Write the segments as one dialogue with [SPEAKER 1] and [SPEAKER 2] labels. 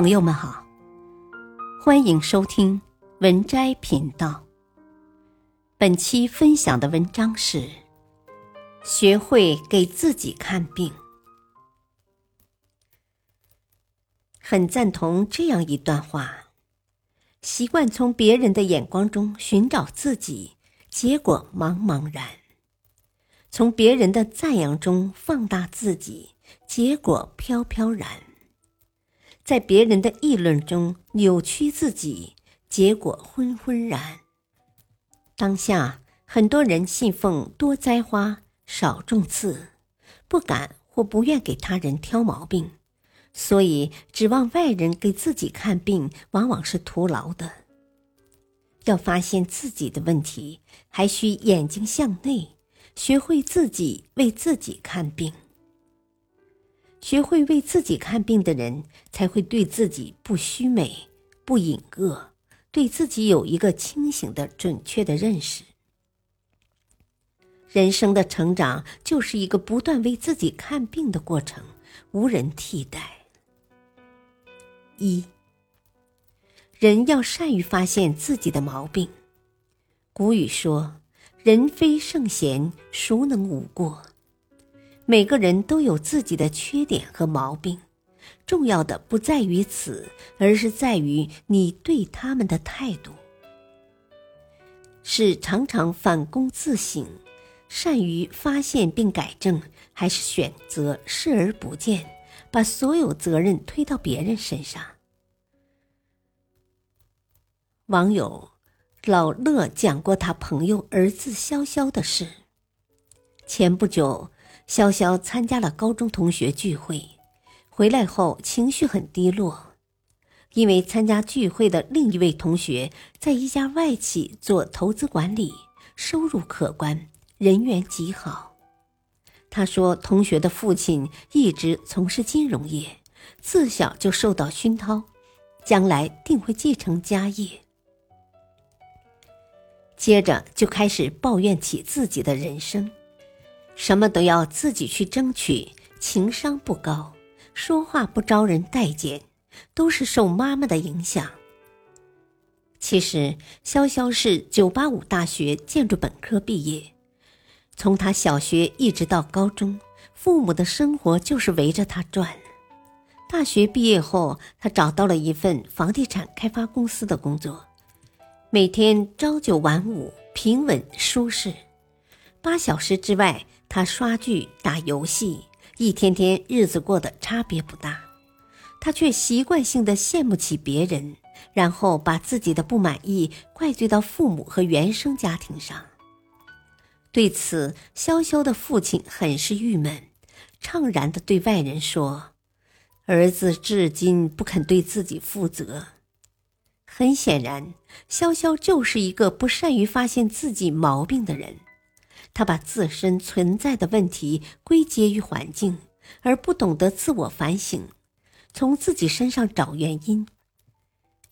[SPEAKER 1] 朋友们好，欢迎收听文摘频道。本期分享的文章是：学会给自己看病。很赞同这样一段话：习惯从别人的眼光中寻找自己，结果茫茫然；从别人的赞扬中放大自己，结果飘飘然。在别人的议论中扭曲自己，结果昏昏然。当下很多人信奉多栽花少种刺，不敢或不愿给他人挑毛病，所以指望外人给自己看病，往往是徒劳的。要发现自己的问题，还需眼睛向内，学会自己为自己看病。学会为自己看病的人，才会对自己不虚美、不隐恶，对自己有一个清醒的、准确的认识。人生的成长就是一个不断为自己看病的过程，无人替代。一，人要善于发现自己的毛病。古语说：“人非圣贤，孰能无过？”每个人都有自己的缺点和毛病，重要的不在于此，而是在于你对他们的态度。是常常反躬自省，善于发现并改正，还是选择视而不见，把所有责任推到别人身上？网友老乐讲过他朋友儿子潇潇的事。前不久。潇潇参加了高中同学聚会，回来后情绪很低落，因为参加聚会的另一位同学在一家外企做投资管理，收入可观，人缘极好。他说，同学的父亲一直从事金融业，自小就受到熏陶，将来定会继承家业。接着就开始抱怨起自己的人生。什么都要自己去争取，情商不高，说话不招人待见，都是受妈妈的影响。其实，潇潇是985大学建筑本科毕业，从他小学一直到高中，父母的生活就是围着他转。大学毕业后，他找到了一份房地产开发公司的工作，每天朝九晚五，平稳舒适，八小时之外。他刷剧、打游戏，一天天日子过得差别不大，他却习惯性的羡慕起别人，然后把自己的不满意怪罪到父母和原生家庭上。对此，潇潇的父亲很是郁闷，怅然的对外人说：“儿子至今不肯对自己负责。”很显然，潇潇就是一个不善于发现自己毛病的人。他把自身存在的问题归结于环境，而不懂得自我反省，从自己身上找原因。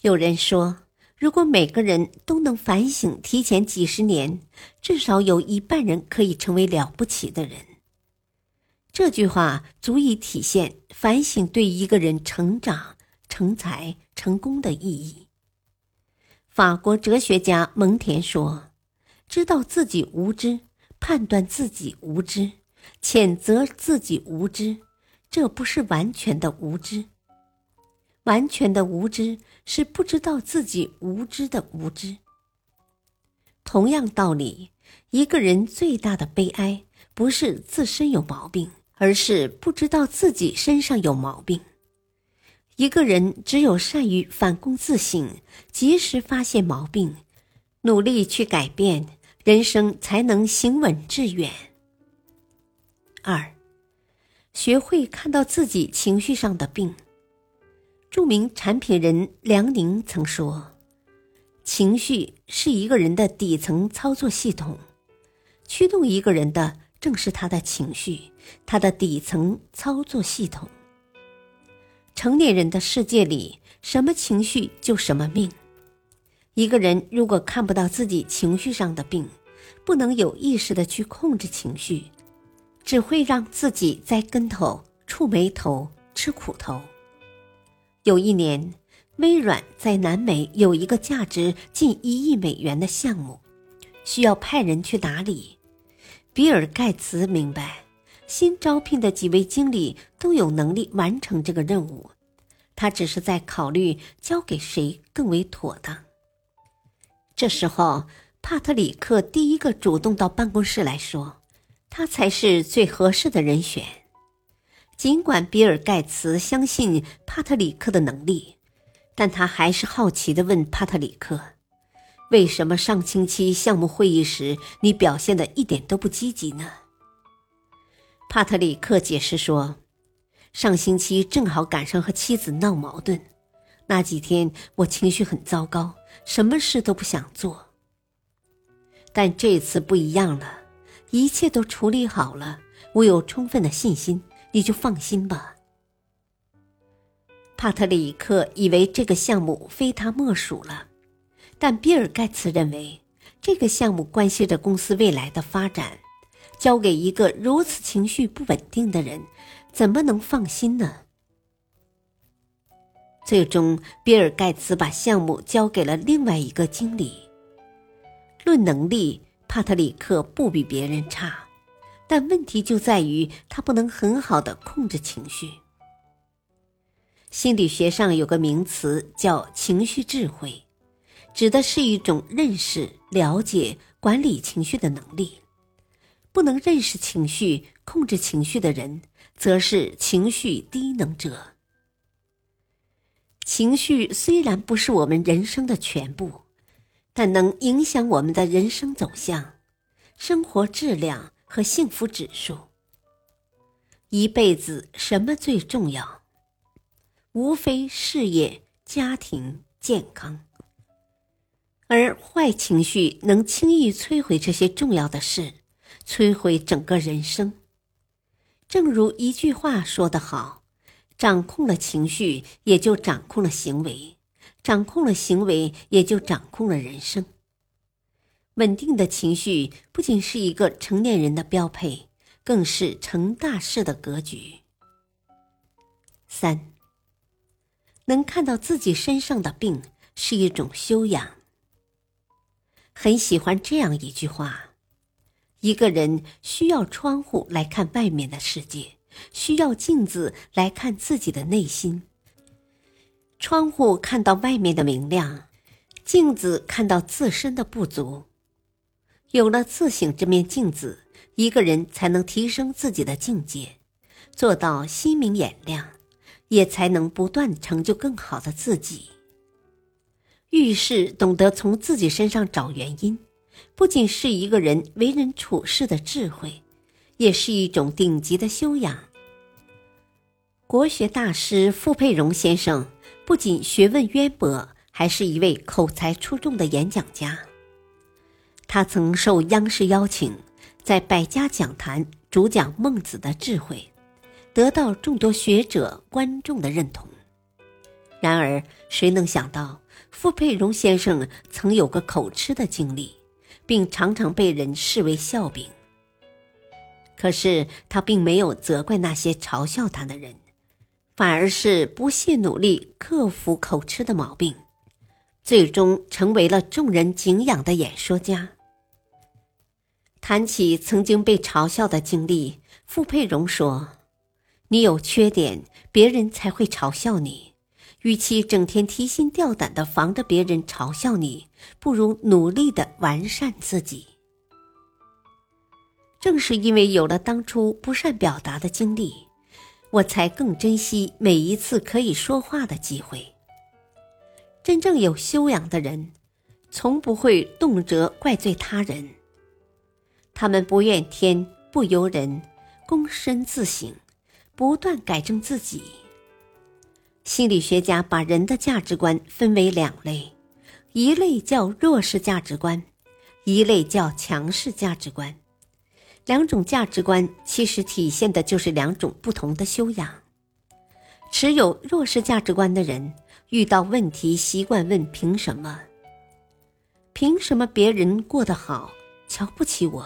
[SPEAKER 1] 有人说，如果每个人都能反省，提前几十年，至少有一半人可以成为了不起的人。这句话足以体现反省对一个人成长、成才、成功的意义。法国哲学家蒙田说：“知道自己无知。”判断自己无知，谴责自己无知，这不是完全的无知。完全的无知是不知道自己无知的无知。同样道理，一个人最大的悲哀不是自身有毛病，而是不知道自己身上有毛病。一个人只有善于反躬自省，及时发现毛病，努力去改变。人生才能行稳致远。二，学会看到自己情绪上的病。著名产品人梁宁曾说：“情绪是一个人的底层操作系统，驱动一个人的正是他的情绪，他的底层操作系统。”成年人的世界里，什么情绪就什么命。一个人如果看不到自己情绪上的病，不能有意识的去控制情绪，只会让自己栽跟头、触霉头、吃苦头。有一年，微软在南美有一个价值近一亿美元的项目，需要派人去打理。比尔·盖茨明白，新招聘的几位经理都有能力完成这个任务，他只是在考虑交给谁更为妥当。这时候，帕特里克第一个主动到办公室来说，他才是最合适的人选。尽管比尔·盖茨相信帕特里克的能力，但他还是好奇地问帕特里克：“为什么上星期项目会议时你表现的一点都不积极呢？”帕特里克解释说：“上星期正好赶上和妻子闹矛盾，那几天我情绪很糟糕，什么事都不想做。但这次不一样了，一切都处理好了，我有充分的信心。”你就放心吧。帕特里克以为这个项目非他莫属了，但比尔盖茨认为这个项目关系着公司未来的发展，交给一个如此情绪不稳定的人，怎么能放心呢？最终，比尔盖茨把项目交给了另外一个经理。论能力，帕特里克不比别人差。但问题就在于他不能很好的控制情绪。心理学上有个名词叫情绪智慧，指的是一种认识、了解、管理情绪的能力。不能认识情绪、控制情绪的人，则是情绪低能者。情绪虽然不是我们人生的全部，但能影响我们的人生走向、生活质量。和幸福指数。一辈子什么最重要？无非事业、家庭、健康。而坏情绪能轻易摧毁这些重要的事，摧毁整个人生。正如一句话说得好：“掌控了情绪，也就掌控了行为；掌控了行为，也就掌控了人生。”稳定的情绪不仅是一个成年人的标配，更是成大事的格局。三，能看到自己身上的病是一种修养。很喜欢这样一句话：一个人需要窗户来看外面的世界，需要镜子来看自己的内心。窗户看到外面的明亮，镜子看到自身的不足。有了自省这面镜子，一个人才能提升自己的境界，做到心明眼亮，也才能不断成就更好的自己。遇事懂得从自己身上找原因，不仅是一个人为人处事的智慧，也是一种顶级的修养。国学大师傅佩荣先生不仅学问渊博，还是一位口才出众的演讲家。他曾受央视邀请，在百家讲坛主讲孟子的智慧，得到众多学者观众的认同。然而，谁能想到傅佩荣先生曾有个口吃的经历，并常常被人视为笑柄。可是他并没有责怪那些嘲笑他的人，反而是不懈努力克服口吃的毛病，最终成为了众人敬仰的演说家。谈起曾经被嘲笑的经历，傅佩荣说：“你有缺点，别人才会嘲笑你。与其整天提心吊胆的防着别人嘲笑你，不如努力的完善自己。”正是因为有了当初不善表达的经历，我才更珍惜每一次可以说话的机会。真正有修养的人，从不会动辄怪罪他人。他们不怨天不尤人，躬身自省，不断改正自己。心理学家把人的价值观分为两类，一类叫弱势价值观，一类叫强势价值观。两种价值观其实体现的就是两种不同的修养。持有弱势价值观的人，遇到问题习惯问凭什么？凭什么别人过得好，瞧不起我？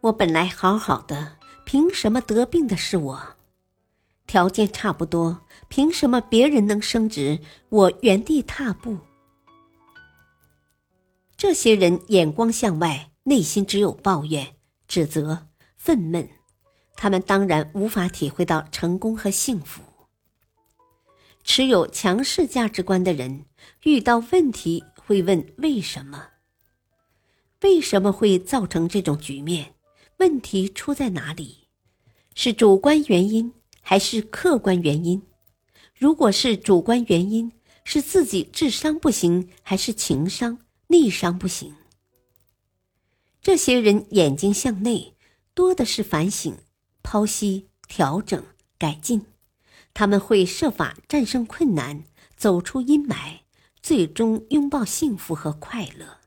[SPEAKER 1] 我本来好好的，凭什么得病的是我？条件差不多，凭什么别人能升职，我原地踏步？这些人眼光向外，内心只有抱怨、指责、愤懑，他们当然无法体会到成功和幸福。持有强势价值观的人，遇到问题会问为什么？为什么会造成这种局面？问题出在哪里？是主观原因还是客观原因？如果是主观原因，是自己智商不行，还是情商？逆商不行。这些人眼睛向内，多的是反省、剖析、调整、改进。他们会设法战胜困难，走出阴霾，最终拥抱幸福和快乐。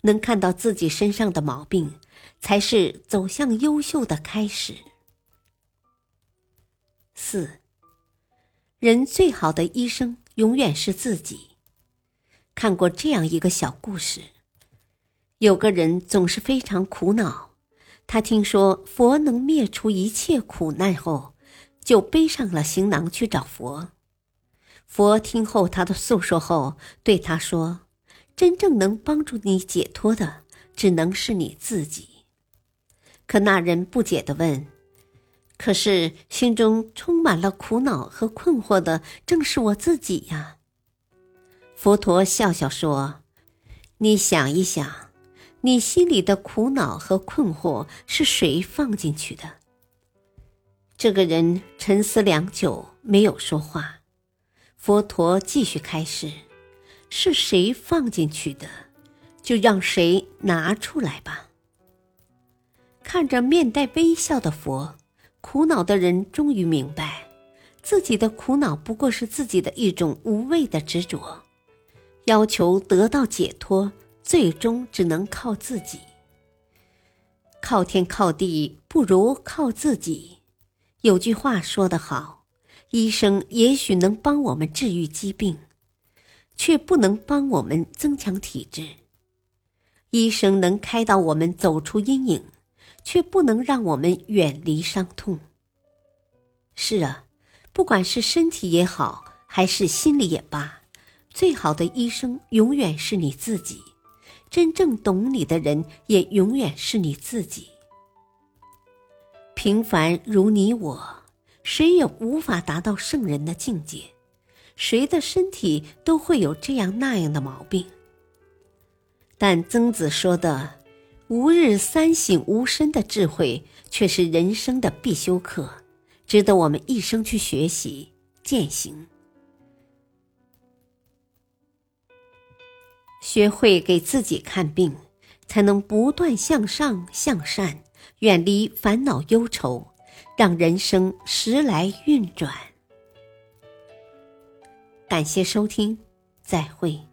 [SPEAKER 1] 能看到自己身上的毛病，才是走向优秀的开始。四，人最好的医生永远是自己。看过这样一个小故事，有个人总是非常苦恼。他听说佛能灭除一切苦难后，就背上了行囊去找佛。佛听后他的诉说后，对他说：“真正能帮助你解脱的，只能是你自己。”可那人不解的问：“可是心中充满了苦恼和困惑的，正是我自己呀。”佛陀笑笑说：“你想一想，你心里的苦恼和困惑是谁放进去的？”这个人沉思良久，没有说话。佛陀继续开示：“是谁放进去的，就让谁拿出来吧。”看着面带微笑的佛，苦恼的人终于明白，自己的苦恼不过是自己的一种无谓的执着。要求得到解脱，最终只能靠自己。靠天靠地不如靠自己。有句话说得好：医生也许能帮我们治愈疾病，却不能帮我们增强体质；医生能开导我们走出阴影，却不能让我们远离伤痛。是啊，不管是身体也好，还是心理也罢。最好的医生永远是你自己，真正懂你的人也永远是你自己。平凡如你我，谁也无法达到圣人的境界，谁的身体都会有这样那样的毛病。但曾子说的“吾日三省吾身”的智慧，却是人生的必修课，值得我们一生去学习践行。学会给自己看病，才能不断向上向善，远离烦恼忧愁，让人生时来运转。感谢收听，再会。